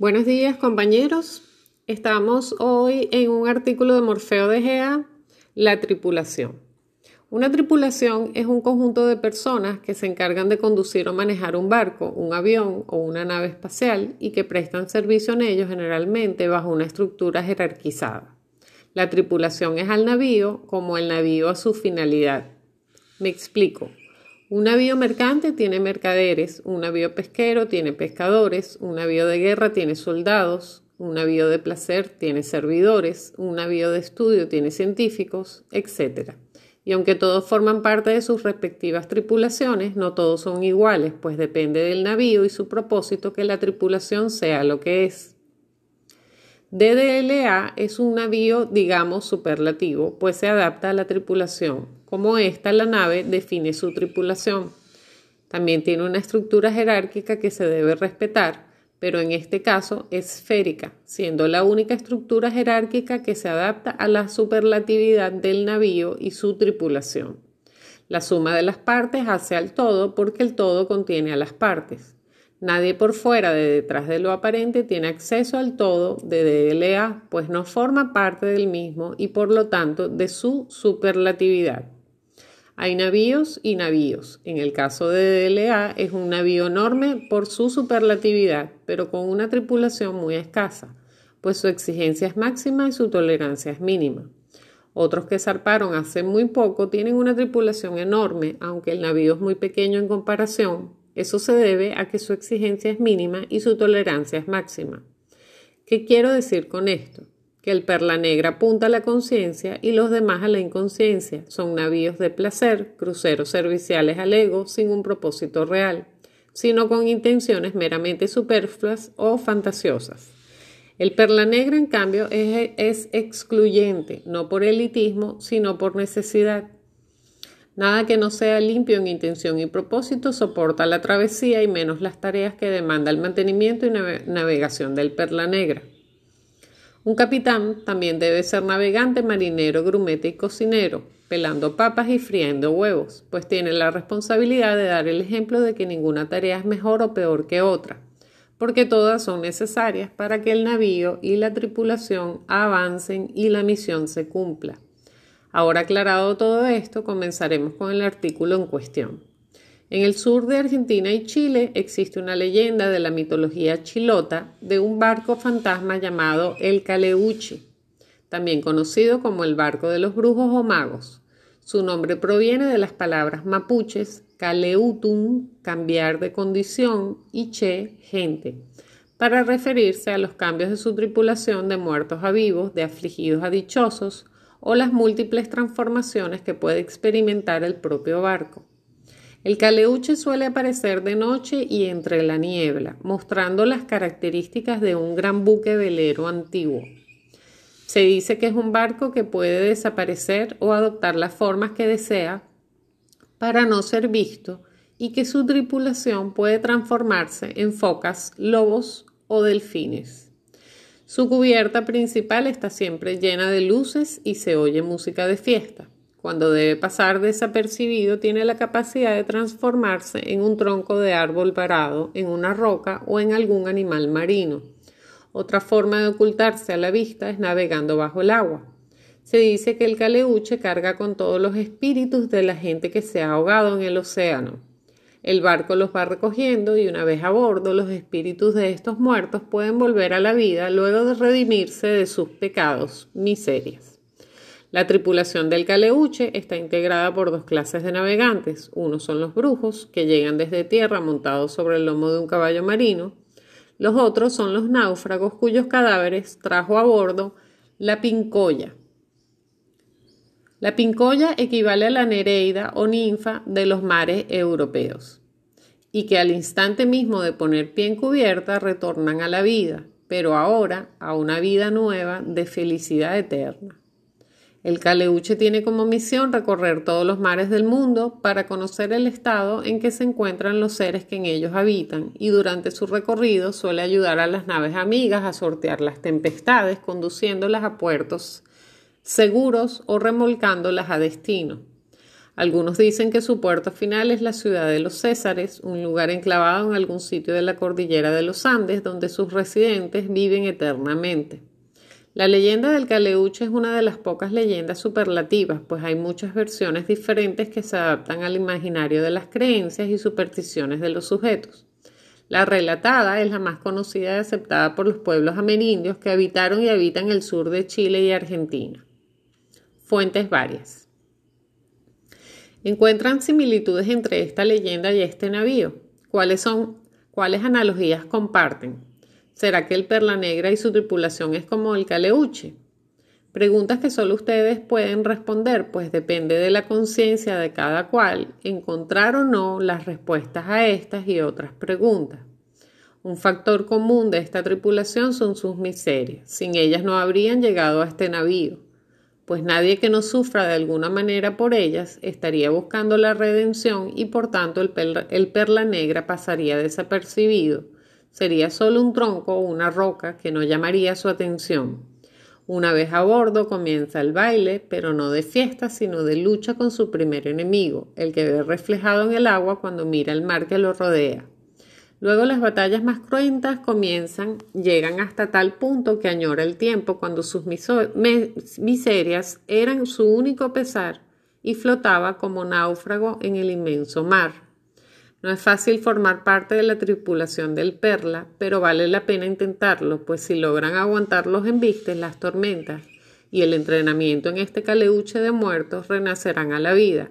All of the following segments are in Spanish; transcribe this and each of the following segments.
Buenos días compañeros. Estamos hoy en un artículo de Morfeo de Gea, la tripulación. Una tripulación es un conjunto de personas que se encargan de conducir o manejar un barco, un avión o una nave espacial y que prestan servicio en ellos generalmente bajo una estructura jerarquizada. La tripulación es al navío como el navío a su finalidad. Me explico. Un navío mercante tiene mercaderes, un navío pesquero tiene pescadores, un navío de guerra tiene soldados, un navío de placer tiene servidores, un navío de estudio tiene científicos, etc. Y aunque todos forman parte de sus respectivas tripulaciones, no todos son iguales, pues depende del navío y su propósito que la tripulación sea lo que es. DDLA es un navío, digamos, superlativo, pues se adapta a la tripulación. Como esta, la nave define su tripulación. También tiene una estructura jerárquica que se debe respetar, pero en este caso esférica, siendo la única estructura jerárquica que se adapta a la superlatividad del navío y su tripulación. La suma de las partes hace al todo porque el todo contiene a las partes. Nadie por fuera de detrás de lo aparente tiene acceso al todo de DLA, pues no forma parte del mismo y por lo tanto de su superlatividad. Hay navíos y navíos. En el caso de DLA es un navío enorme por su superlatividad, pero con una tripulación muy escasa, pues su exigencia es máxima y su tolerancia es mínima. Otros que zarparon hace muy poco tienen una tripulación enorme, aunque el navío es muy pequeño en comparación, eso se debe a que su exigencia es mínima y su tolerancia es máxima. ¿Qué quiero decir con esto? Que el perla negra apunta a la conciencia y los demás a la inconsciencia. Son navíos de placer, cruceros serviciales al ego sin un propósito real, sino con intenciones meramente superfluas o fantasiosas. El perla negra, en cambio, es, es excluyente, no por elitismo, sino por necesidad. Nada que no sea limpio en intención y propósito soporta la travesía y menos las tareas que demanda el mantenimiento y navegación del perla negra. Un capitán también debe ser navegante, marinero, grumete y cocinero, pelando papas y friendo huevos, pues tiene la responsabilidad de dar el ejemplo de que ninguna tarea es mejor o peor que otra, porque todas son necesarias para que el navío y la tripulación avancen y la misión se cumpla. Ahora aclarado todo esto, comenzaremos con el artículo en cuestión. En el sur de Argentina y Chile existe una leyenda de la mitología chilota de un barco fantasma llamado el Caleuche, también conocido como el barco de los brujos o magos. Su nombre proviene de las palabras mapuches caleutum, cambiar de condición, y che, gente, para referirse a los cambios de su tripulación de muertos a vivos, de afligidos a dichosos, o las múltiples transformaciones que puede experimentar el propio barco. El caleuche suele aparecer de noche y entre la niebla, mostrando las características de un gran buque velero antiguo. Se dice que es un barco que puede desaparecer o adoptar las formas que desea para no ser visto y que su tripulación puede transformarse en focas, lobos o delfines. Su cubierta principal está siempre llena de luces y se oye música de fiesta. Cuando debe pasar desapercibido, tiene la capacidad de transformarse en un tronco de árbol parado, en una roca o en algún animal marino. Otra forma de ocultarse a la vista es navegando bajo el agua. Se dice que el caleuche carga con todos los espíritus de la gente que se ha ahogado en el océano. El barco los va recogiendo y una vez a bordo los espíritus de estos muertos pueden volver a la vida luego de redimirse de sus pecados, miserias. La tripulación del caleuche está integrada por dos clases de navegantes. Uno son los brujos, que llegan desde tierra montados sobre el lomo de un caballo marino. Los otros son los náufragos cuyos cadáveres trajo a bordo la pincoya, la pincoya equivale a la nereida o ninfa de los mares europeos, y que al instante mismo de poner pie en cubierta retornan a la vida, pero ahora a una vida nueva de felicidad eterna. El caleuche tiene como misión recorrer todos los mares del mundo para conocer el estado en que se encuentran los seres que en ellos habitan y durante su recorrido suele ayudar a las naves amigas a sortear las tempestades conduciéndolas a puertos seguros o remolcándolas a destino. Algunos dicen que su puerto final es la ciudad de los Césares, un lugar enclavado en algún sitio de la cordillera de los Andes donde sus residentes viven eternamente. La leyenda del Caleuche es una de las pocas leyendas superlativas, pues hay muchas versiones diferentes que se adaptan al imaginario de las creencias y supersticiones de los sujetos. La relatada es la más conocida y aceptada por los pueblos amerindios que habitaron y habitan el sur de Chile y Argentina. Fuentes varias. ¿Encuentran similitudes entre esta leyenda y este navío? ¿Cuáles son? ¿Cuáles analogías comparten? ¿Será que el Perla Negra y su tripulación es como el Caleuche? Preguntas que solo ustedes pueden responder, pues depende de la conciencia de cada cual encontrar o no las respuestas a estas y otras preguntas. Un factor común de esta tripulación son sus miserias. Sin ellas no habrían llegado a este navío pues nadie que no sufra de alguna manera por ellas estaría buscando la redención y por tanto el, perla, negra pasaría desapercibido. Sería solo un tronco o una roca que no llamaría su atención. Una vez a bordo comienza el baile, pero no de fiesta, sino de lucha con su primer enemigo, el que ve reflejado en el agua cuando mira el mar que lo rodea. Luego las batallas más cruentas comienzan, llegan hasta tal punto que añora el tiempo cuando sus miserias eran su único pesar y flotaba como náufrago en el inmenso mar. No es fácil formar parte de la tripulación del Perla, pero vale la pena intentarlo, pues si logran aguantar los embistes, las tormentas y el entrenamiento en este caleuche de muertos, renacerán a la vida,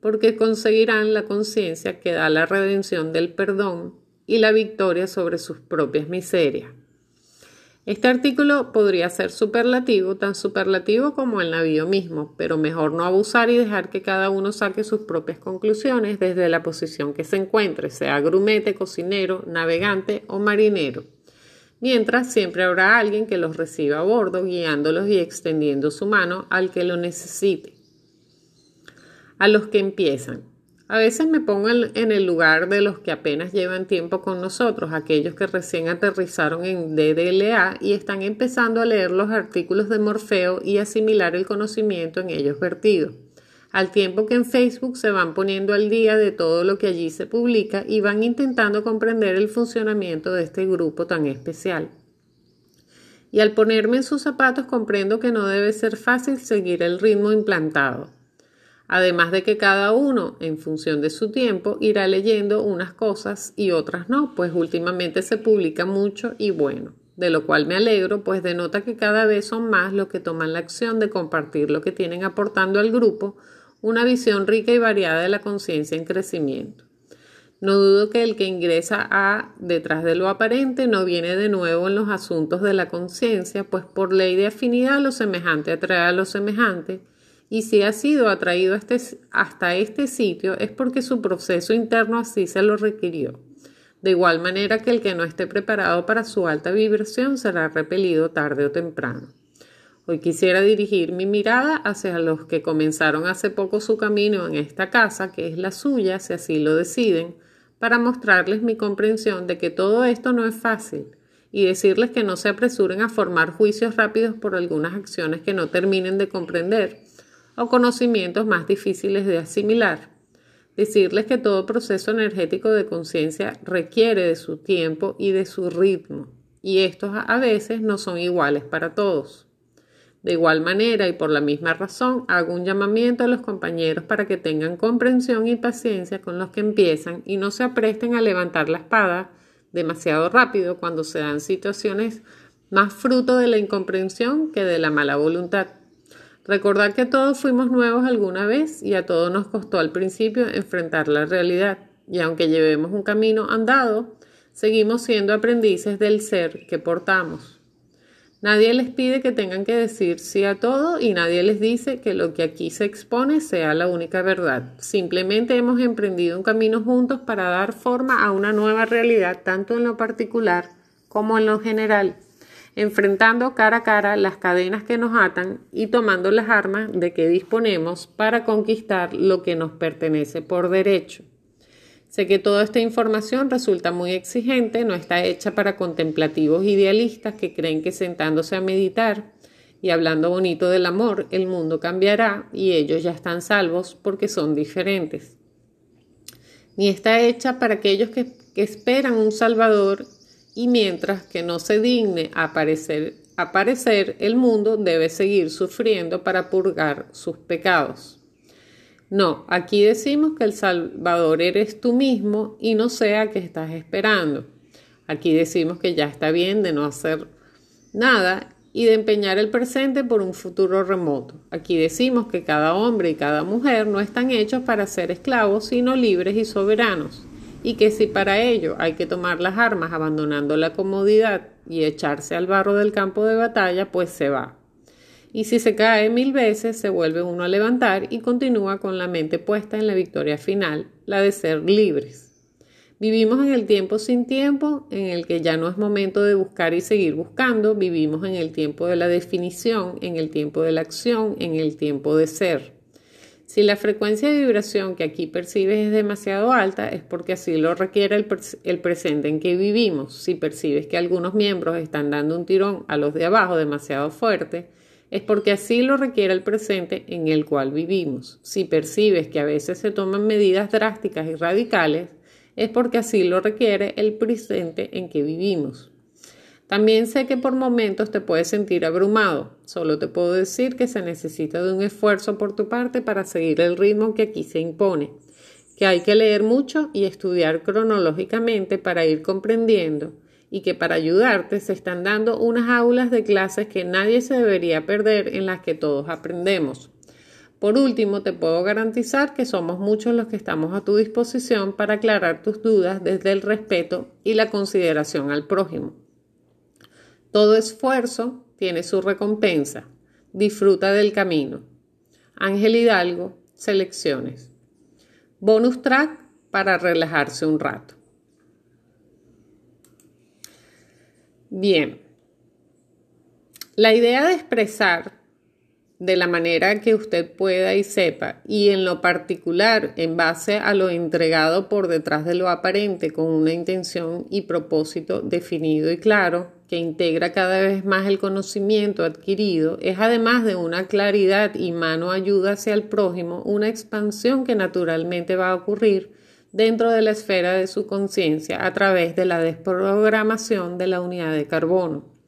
porque conseguirán la conciencia que da la redención del perdón y la victoria sobre sus propias miserias. Este artículo podría ser superlativo, tan superlativo como el navío mismo, pero mejor no abusar y dejar que cada uno saque sus propias conclusiones desde la posición que se encuentre, sea grumete, cocinero, navegante o marinero. Mientras siempre habrá alguien que los reciba a bordo, guiándolos y extendiendo su mano al que lo necesite. A los que empiezan. A veces me pongo en el lugar de los que apenas llevan tiempo con nosotros, aquellos que recién aterrizaron en DDLA y están empezando a leer los artículos de Morfeo y asimilar el conocimiento en ellos vertido. Al tiempo que en Facebook se van poniendo al día de todo lo que allí se publica y van intentando comprender el funcionamiento de este grupo tan especial. Y al ponerme en sus zapatos comprendo que no debe ser fácil seguir el ritmo implantado además de que cada uno, en función de su tiempo, irá leyendo unas cosas y otras no, pues últimamente se publica mucho y bueno, de lo cual me alegro, pues denota que cada vez son más los que toman la acción de compartir lo que tienen aportando al grupo, una visión rica y variada de la conciencia en crecimiento. No dudo que el que ingresa a detrás de lo aparente no viene de nuevo en los asuntos de la conciencia, pues por ley de afinidad lo semejante atrae a lo semejante, y si ha sido atraído este, hasta este sitio es porque su proceso interno así se lo requirió. De igual manera que el que no esté preparado para su alta vibración será repelido tarde o temprano. Hoy quisiera dirigir mi mirada hacia los que comenzaron hace poco su camino en esta casa, que es la suya, si así lo deciden, para mostrarles mi comprensión de que todo esto no es fácil y decirles que no se apresuren a formar juicios rápidos por algunas acciones que no terminen de comprender o conocimientos más difíciles de asimilar. Decirles que todo proceso energético de conciencia requiere de su tiempo y de su ritmo, y estos a veces no son iguales para todos. De igual manera y por la misma razón, hago un llamamiento a los compañeros para que tengan comprensión y paciencia con los que empiezan y no se apresten a levantar la espada demasiado rápido cuando se dan situaciones más fruto de la incomprensión que de la mala voluntad. Recordar que todos fuimos nuevos alguna vez y a todos nos costó al principio enfrentar la realidad. Y aunque llevemos un camino andado, seguimos siendo aprendices del ser que portamos. Nadie les pide que tengan que decir sí a todo y nadie les dice que lo que aquí se expone sea la única verdad. Simplemente hemos emprendido un camino juntos para dar forma a una nueva realidad, tanto en lo particular como en lo general enfrentando cara a cara las cadenas que nos atan y tomando las armas de que disponemos para conquistar lo que nos pertenece por derecho. Sé que toda esta información resulta muy exigente, no está hecha para contemplativos idealistas que creen que sentándose a meditar Y hablando bonito del amor, el mundo cambiará y ellos ya están salvos porque son diferentes. Ni está hecha para aquellos que, esperan un Salvador y mientras que no se digne aparecer, aparecer, el mundo debe seguir sufriendo para purgar sus pecados. No, aquí decimos que el Salvador eres tú mismo y no sea que estás esperando. Aquí decimos que ya está bien de no hacer nada y de empeñar el presente por un futuro remoto. Aquí decimos que cada hombre y cada mujer no están hechos para ser esclavos, sino libres y soberanos, y que si para ello hay que tomar las armas abandonando la comodidad y echarse al barro del campo de batalla, pues se va. Y si se cae mil veces, se vuelve uno a levantar y continúa con la mente puesta en la victoria final, la de ser libres. Vivimos en el tiempo sin tiempo, en el que ya no es momento de buscar y seguir buscando, vivimos en el tiempo de la definición, en el tiempo de la acción, en el tiempo de ser. Si la frecuencia de vibración que aquí percibes es demasiado alta, es porque así lo requiere el, presente en que vivimos. Si percibes que algunos miembros están dando un tirón a los de abajo demasiado fuerte, es porque así lo requiere el presente en el cual vivimos. Si percibes que a veces se toman medidas drásticas y radicales, es porque así lo requiere el presente en que vivimos. También sé que por momentos te puedes sentir abrumado. Solo te puedo decir que se necesita de un esfuerzo por tu parte para seguir el ritmo que aquí se impone, que hay que leer mucho y estudiar cronológicamente para ir comprendiendo y que para ayudarte se están dando unas aulas de clases que nadie se debería perder en las que todos aprendemos. Por último, te puedo garantizar que somos muchos los que estamos a tu disposición para aclarar tus dudas desde el respeto y la consideración al prójimo. Todo esfuerzo tiene su recompensa. Disfruta del camino. Ángel Hidalgo, selecciones. Bonus track para relajarse un rato. Bien. La idea de expresar de la manera que usted pueda y sepa, y en lo particular en base a lo entregado por detrás de lo aparente con una intención y propósito definido y claro, que integra cada vez más el conocimiento adquirido, es además de una claridad y mano ayuda hacia el prójimo, una expansión que naturalmente va a ocurrir dentro de la esfera de su conciencia a través de la desprogramación de la unidad de carbono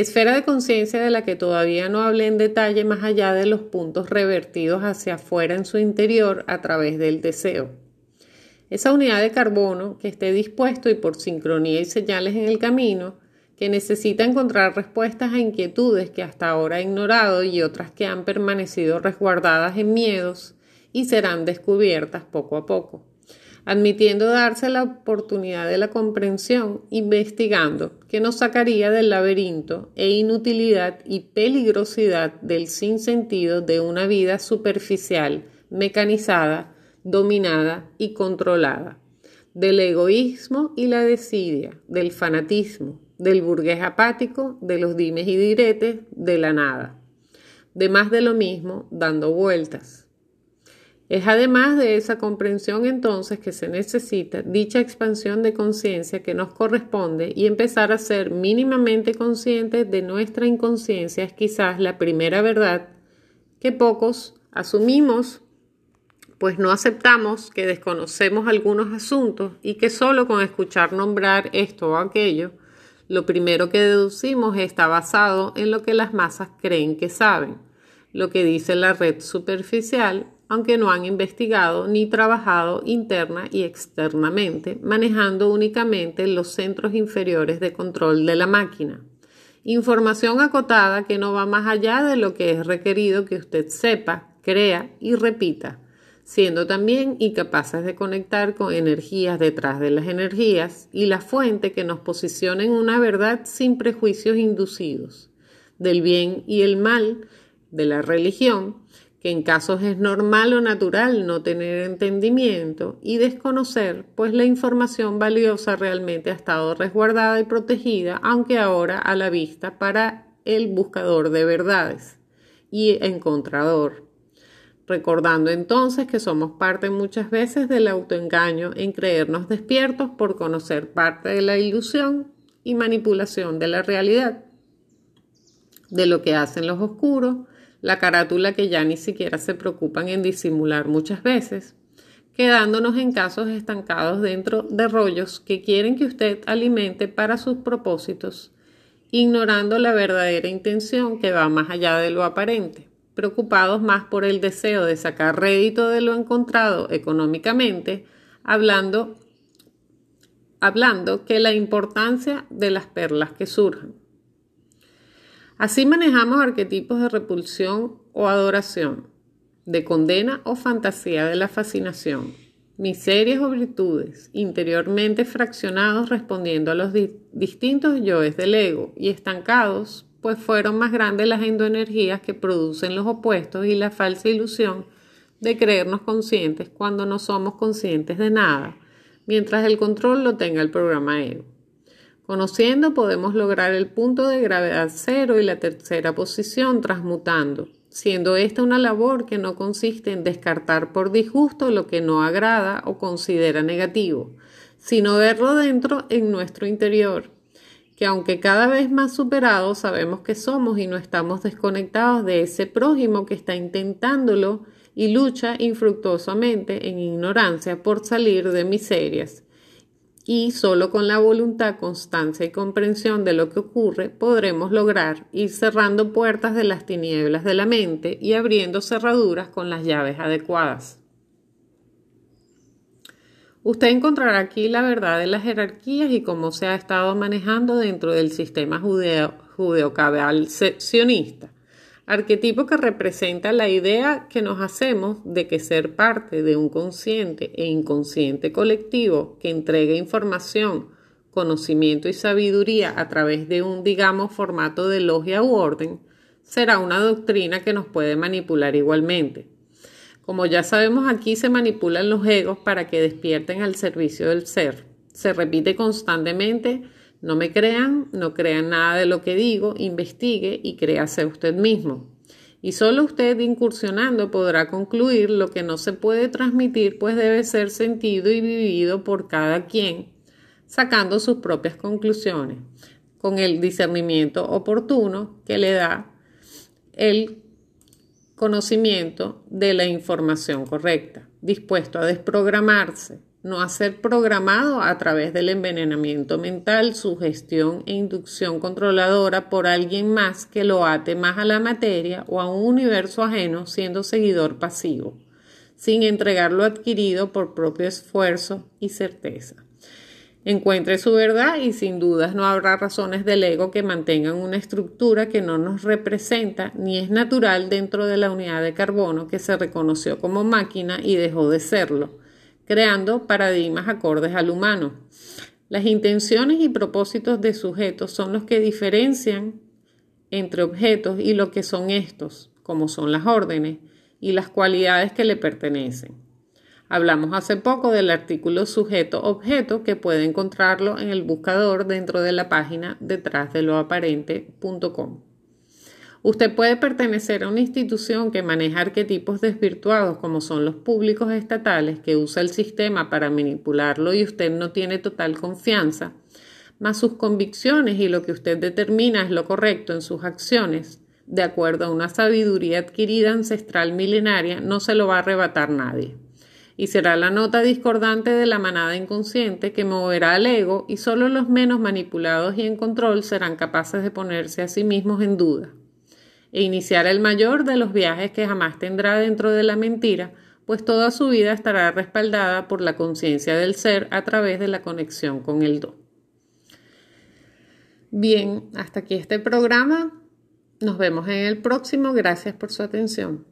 esfera de conciencia de la que todavía no hablé en detalle más allá de los puntos revertidos hacia afuera en su interior a través del deseo. Esa unidad de carbono que esté dispuesto y por sincronía y señales en el camino, que necesita encontrar respuestas a inquietudes que hasta ahora ha ignorado y otras que han permanecido resguardadas en miedos y serán descubiertas poco a poco admitiendo darse la oportunidad de la comprensión, investigando, que nos sacaría del laberinto e inutilidad y peligrosidad del sinsentido de una vida superficial, mecanizada, dominada y controlada, del egoísmo y la desidia, del fanatismo, del burgués apático, de los dimes y diretes, de la nada, de más de lo mismo, dando vueltas. Es además de esa comprensión entonces que se necesita dicha expansión de conciencia que nos corresponde y empezar a ser mínimamente conscientes de nuestra inconsciencia es quizás la primera verdad que pocos asumimos, pues no aceptamos que desconocemos algunos asuntos y que solo con escuchar nombrar esto o aquello, lo primero que deducimos está basado en lo que las masas creen que saben, lo que dice la red superficial aunque no han investigado ni trabajado interna y externamente, manejando únicamente los centros inferiores de control de la máquina. Información acotada que no va más allá de lo que es requerido que usted sepa, crea y repita, siendo también incapaces de conectar con energías detrás de las energías y la fuente que nos posiciona en una verdad sin prejuicios inducidos, del bien y el mal, de la religión, que en casos es normal o natural no tener entendimiento y desconocer, pues la información valiosa realmente ha estado resguardada y protegida, aunque ahora a la vista para el buscador de verdades y encontrador. Recordando entonces que somos parte muchas veces del autoengaño en creernos despiertos por conocer parte de la ilusión y manipulación de la realidad. de lo que hacen los oscuros, la carátula que ya ni siquiera se preocupan en disimular muchas veces, quedándonos en casos estancados dentro de rollos que quieren que usted alimente para sus propósitos, ignorando la verdadera intención que va más allá de lo aparente, preocupados más por el deseo de sacar rédito de lo encontrado económicamente, hablando, hablando que la importancia de las perlas que surjan. Así manejamos arquetipos de repulsión o adoración, de condena o fantasía de la fascinación, miserias o virtudes, interiormente fraccionados respondiendo a los distintos yoes del ego y estancados, pues fueron más grandes las endoenergías que producen los opuestos y la falsa ilusión de creernos conscientes cuando no somos conscientes de nada, mientras el control lo tenga el programa ego. Conociendo podemos lograr el punto de gravedad cero y la tercera posición transmutando, siendo esta una labor que no consiste en descartar por disgusto lo que no agrada o considera negativo, sino verlo dentro en nuestro interior, que aunque cada vez más superados sabemos que somos y no estamos desconectados de ese prójimo que está intentándolo y lucha infructuosamente en ignorancia por salir de miserias y solo con la voluntad, constancia y comprensión de lo que ocurre podremos lograr ir cerrando puertas de las tinieblas de la mente y abriendo cerraduras con las llaves adecuadas. Usted encontrará aquí la verdad de las jerarquías y cómo se ha estado manejando dentro del sistema judeo, judeo sionista arquetipo que representa la idea que nos hacemos de que ser parte de un consciente e inconsciente colectivo que entrega información, conocimiento y sabiduría a través de un, digamos, formato de logia u orden, será una doctrina que nos puede manipular igualmente. Como ya sabemos aquí se manipulan los egos para que despierten al servicio del ser. Se repite constantemente no me crean, no crean nada de lo que digo, investigue y créase usted mismo. Y solo usted incursionando podrá concluir lo que no se puede transmitir, pues debe ser sentido y vivido por cada quien, sacando sus propias conclusiones, con el discernimiento oportuno que le da el conocimiento de la información correcta, dispuesto a desprogramarse, no a ser programado a través del envenenamiento mental, sugestión e inducción controladora por alguien más que lo ate más a la materia o a un universo ajeno siendo seguidor pasivo, sin entregar lo adquirido por propio esfuerzo y certeza. Encuentre su verdad y sin dudas no habrá razones del ego que mantengan una estructura que no nos representa ni es natural dentro de la unidad de carbono que se reconoció como máquina y dejó de serlo creando paradigmas acordes al humano. Las intenciones y propósitos de sujetos son los que diferencian entre objetos y lo que son estos, como son las órdenes y las cualidades que le pertenecen. Hablamos hace poco del artículo sujeto-objeto que puede encontrarlo en el buscador dentro de la página detrás de lo aparente.com. Usted puede pertenecer a una institución que maneja arquetipos desvirtuados como son los públicos estatales que usa el sistema para manipularlo y usted no tiene total confianza, mas sus convicciones y lo que usted determina es lo correcto en sus acciones, de acuerdo a una sabiduría adquirida ancestral milenaria, no se lo va a arrebatar nadie. Y será la nota discordante de la manada inconsciente que moverá al ego y solo los menos manipulados y en control serán capaces de ponerse a sí mismos en duda e iniciar el mayor de los viajes que jamás tendrá dentro de la mentira, pues toda su vida estará respaldada por la conciencia del ser a través de la conexión con el do. Bien, hasta aquí este programa. Nos vemos en el próximo. Gracias por su atención.